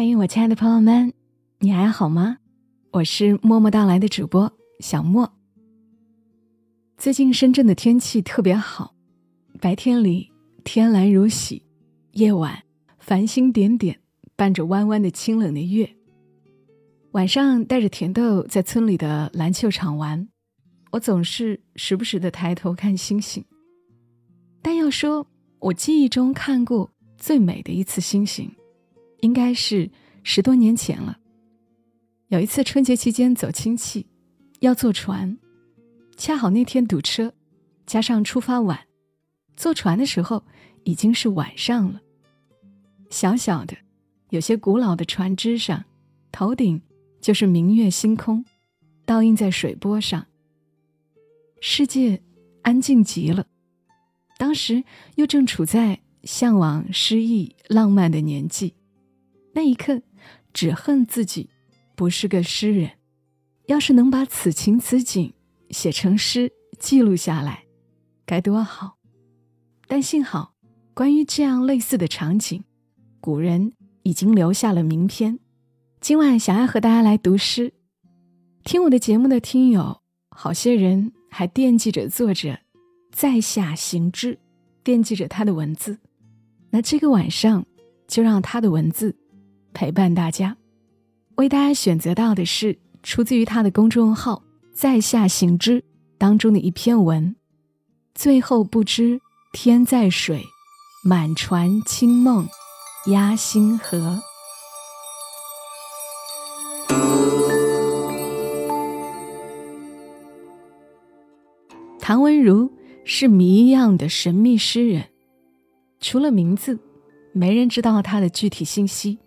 欢迎，我亲爱的朋友们，你还好吗？我是默默到来的主播小莫。最近深圳的天气特别好，白天里天蓝如洗，夜晚繁星点点，伴着弯弯的清冷的月。晚上带着甜豆在村里的篮球场玩，我总是时不时的抬头看星星。但要说我记忆中看过最美的一次星星。应该是十多年前了。有一次春节期间走亲戚，要坐船，恰好那天堵车，加上出发晚，坐船的时候已经是晚上了。小小的、有些古老的船只上，头顶就是明月星空，倒映在水波上。世界安静极了，当时又正处在向往诗意浪漫的年纪。那一刻，只恨自己不是个诗人。要是能把此情此景写成诗，记录下来，该多好！但幸好，关于这样类似的场景，古人已经留下了名篇。今晚想要和大家来读诗。听我的节目的听友，好些人还惦记着作者在下行之，惦记着他的文字。那这个晚上，就让他的文字。陪伴大家，为大家选择到的是出自于他的公众号“在下行之”当中的一篇文。最后不知天在水，满船清梦压星河。唐文如是谜一样的神秘诗人，除了名字，没人知道他的具体信息。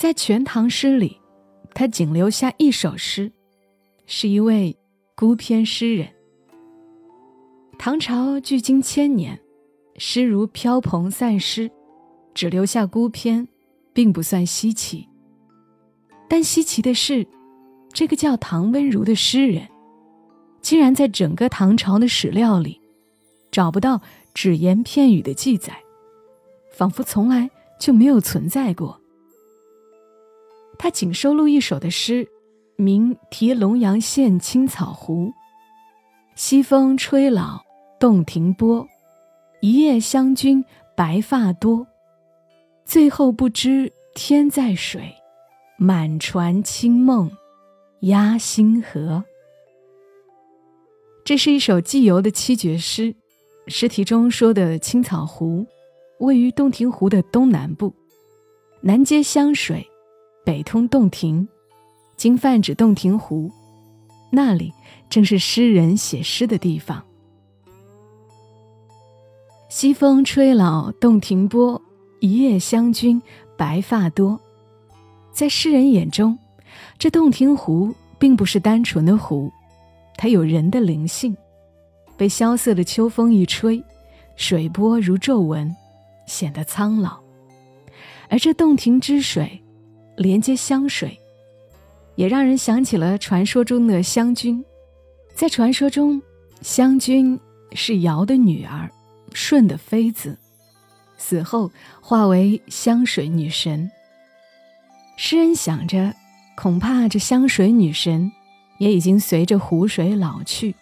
在《全唐诗》里，他仅留下一首诗，是一位孤篇诗人。唐朝距今千年，诗如飘蓬散失，只留下孤篇，并不算稀奇。但稀奇的是，这个叫唐温如的诗人，竟然在整个唐朝的史料里，找不到只言片语的记载，仿佛从来就没有存在过。他仅收录一首的诗，名《题龙阳县青草湖》。西风吹老洞庭波，一夜湘君白发多。最后不知天在水，满船清梦压星河。这是一首寄游的七绝诗。诗题中说的青草湖，位于洞庭湖的东南部，南接湘水。北通洞庭，今泛指洞庭湖，那里正是诗人写诗的地方。西风吹老洞庭波，一夜湘君白发多。在诗人眼中，这洞庭湖并不是单纯的湖，它有人的灵性。被萧瑟的秋风一吹，水波如皱纹，显得苍老。而这洞庭之水。连接湘水，也让人想起了传说中的湘君。在传说中，湘君是尧的女儿，舜的妃子，死后化为湘水女神。诗人想着，恐怕这湘水女神也已经随着湖水老去，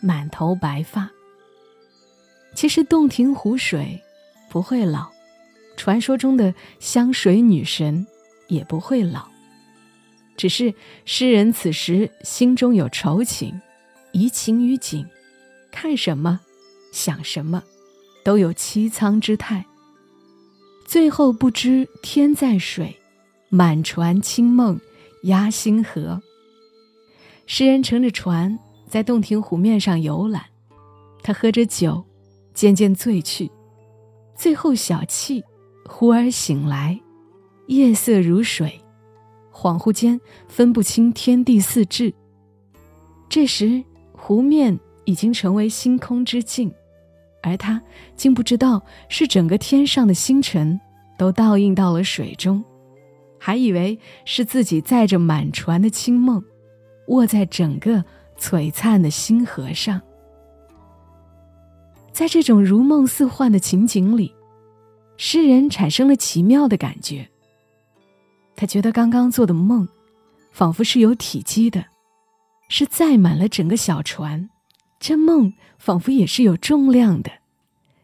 满头白发。其实洞庭湖水不会老，传说中的湘水女神。也不会老，只是诗人此时心中有愁情，移情于景，看什么，想什么，都有凄苍之态。最后不知天在水，满船清梦压星河。诗人乘着船在洞庭湖面上游览，他喝着酒，渐渐醉去，最后小憩，忽而醒来。夜色如水，恍惚间分不清天地四至。这时湖面已经成为星空之镜，而他竟不知道是整个天上的星辰都倒映到了水中，还以为是自己载着满船的清梦，卧在整个璀璨的星河上。在这种如梦似幻的情景里，诗人产生了奇妙的感觉。他觉得刚刚做的梦，仿佛是有体积的，是载满了整个小船。这梦仿佛也是有重量的，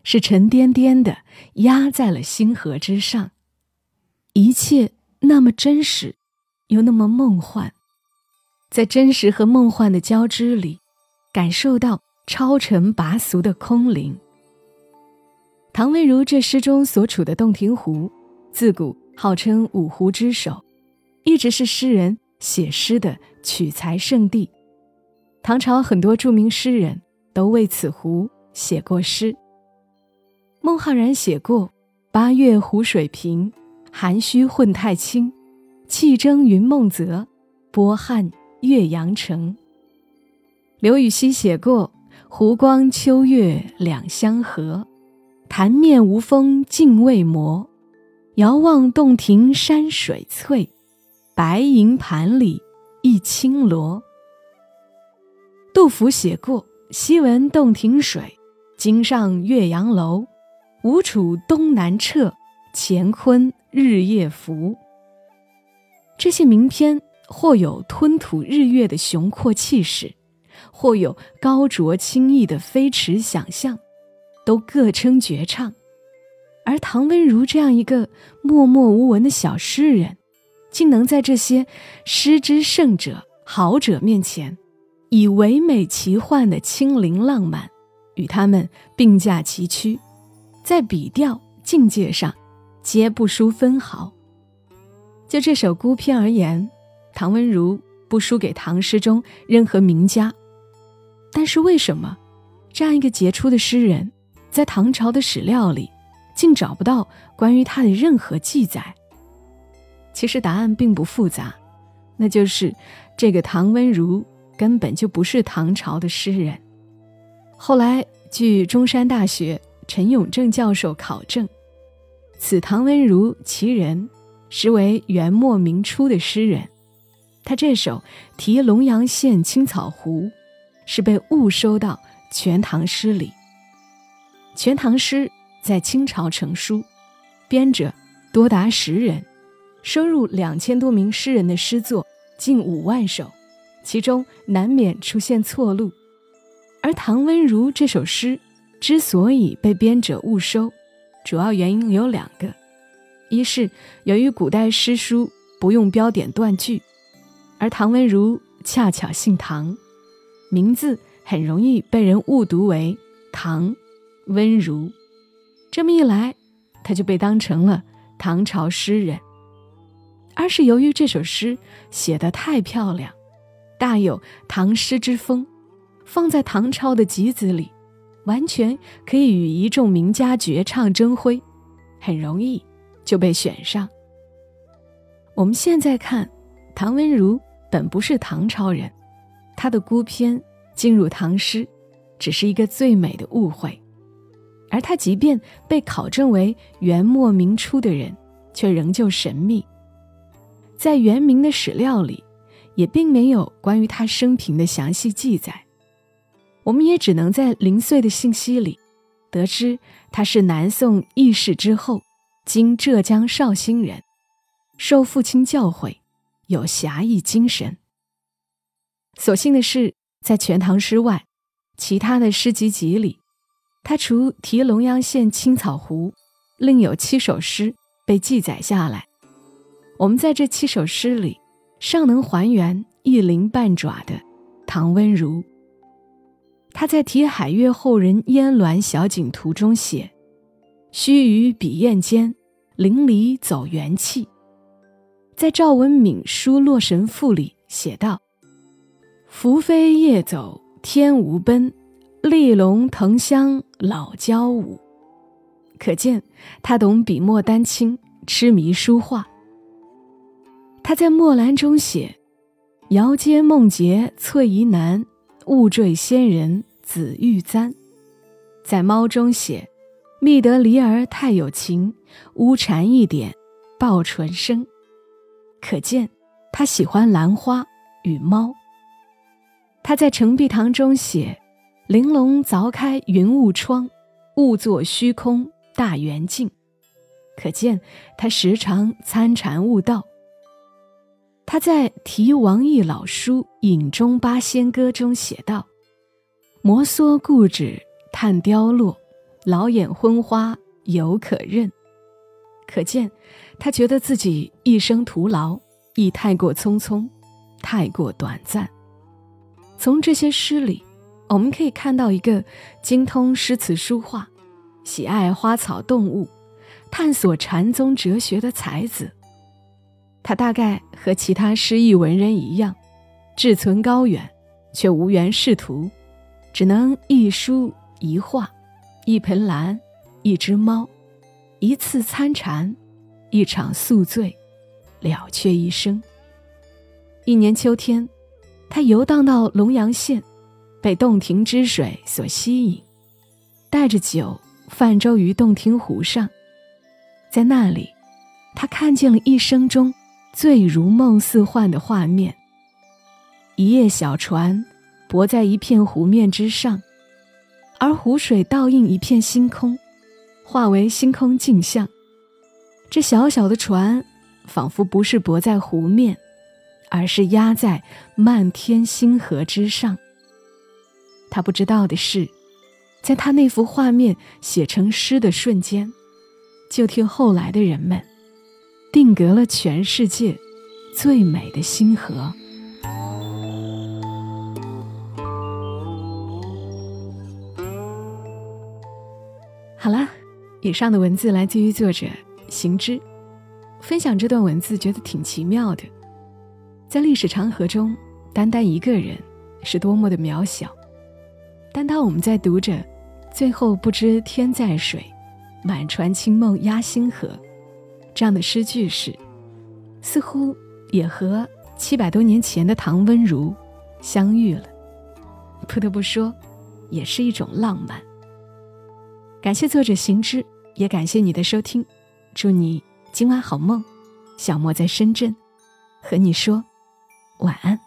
是沉甸甸的压在了星河之上。一切那么真实，又那么梦幻，在真实和梦幻的交织里，感受到超尘拔俗的空灵。唐文如这诗中所处的洞庭湖，自古号称五湖之首，一直是诗人写诗的取材圣地。唐朝很多著名诗人都为此湖写过诗。孟浩然写过“八月湖水平，涵虚混太清，气蒸云梦泽，波撼岳阳城”。刘禹锡写过“湖光秋月两相和”。潭面无风镜未磨，遥望洞庭山水翠，白银盘里一青螺。杜甫写过“昔闻洞庭水，今上岳阳楼。吴楚东南坼，乾坤日夜浮。”这些名篇或有吞吐日月的雄阔气势，或有高卓清逸的飞驰想象。都各称绝唱，而唐温如这样一个默默无闻的小诗人，竟能在这些诗之圣者、豪者面前，以唯美奇幻的清灵浪漫，与他们并驾齐驱，在笔调境界上皆不输分毫。就这首孤篇而言，唐温如不输给唐诗中任何名家。但是为什么这样一个杰出的诗人？在唐朝的史料里，竟找不到关于他的任何记载。其实答案并不复杂，那就是这个唐温如根本就不是唐朝的诗人。后来，据中山大学陈永正教授考证，此唐温如其人，实为元末明初的诗人。他这首《题龙阳县青草湖》，是被误收到《全唐诗》里。《全唐诗》在清朝成书，编者多达十人，收入两千多名诗人的诗作近五万首，其中难免出现错录。而唐温如这首诗之所以被编者误收，主要原因有两个：一是由于古代诗书不用标点断句，而唐温如恰巧姓唐，名字很容易被人误读为唐。温如，这么一来，他就被当成了唐朝诗人。二是由于这首诗写得太漂亮，大有唐诗之风，放在唐朝的集子里，完全可以与一众名家绝唱争辉，很容易就被选上。我们现在看，唐温如本不是唐朝人，他的孤篇进入唐诗，只是一个最美的误会。而他即便被考证为元末明初的人，却仍旧神秘。在元明的史料里，也并没有关于他生平的详细记载。我们也只能在零碎的信息里，得知他是南宋义士之后，今浙江绍兴人，受父亲教诲，有侠义精神。所幸的是，在《全唐诗》外，其他的诗集集里。他除题龙阳县青草湖，另有七首诗被记载下来。我们在这七首诗里，尚能还原一鳞半爪的唐温如。他在《题海月后人烟峦小景图》中写：“须臾笔砚间，淋漓走元气。”在赵文敏书《洛神赋》里写道：“浮飞夜走天无奔。”丽龙腾香老交舞，可见他懂笔墨丹青，痴迷书画。他在《墨兰》中写：“遥接梦结翠衣难，雾坠仙人紫玉簪。”在《猫》中写：“觅得离儿太有情，乌蝉一点报春声。”可见他喜欢兰花与猫。他在《澄碧堂》中写。玲珑凿开云雾窗，误作虚空大圆镜。可见他时常参禅悟道，他在《题王逸老书引中八仙歌》中写道：“摩挲故纸叹凋落，老眼昏花犹可认。”可见，他觉得自己一生徒劳，亦太过匆匆，太过短暂。从这些诗里，我们可以看到一个精通诗词书画、喜爱花草动物、探索禅宗哲学的才子。他大概和其他诗意文人一样，志存高远，却无缘仕途，只能一书一画，一盆兰，一只猫。一次参禅，一场宿醉，了却一生。一年秋天，他游荡到龙阳县，被洞庭之水所吸引，带着酒泛舟于洞庭湖上。在那里，他看见了一生中最如梦似幻的画面：一叶小船泊在一片湖面之上，而湖水倒映一片星空。化为星空镜像，这小小的船仿佛不是泊在湖面，而是压在漫天星河之上。他不知道的是，在他那幅画面写成诗的瞬间，就替后来的人们定格了全世界最美的星河。好了。以上的文字来自于作者行之，分享这段文字觉得挺奇妙的。在历史长河中，单单一个人是多么的渺小，但当我们在读着“最后不知天在水，满船清梦压星河”这样的诗句时，似乎也和七百多年前的唐温如相遇了。不得不说，也是一种浪漫。感谢作者行之。也感谢你的收听，祝你今晚好梦。小莫在深圳，和你说晚安。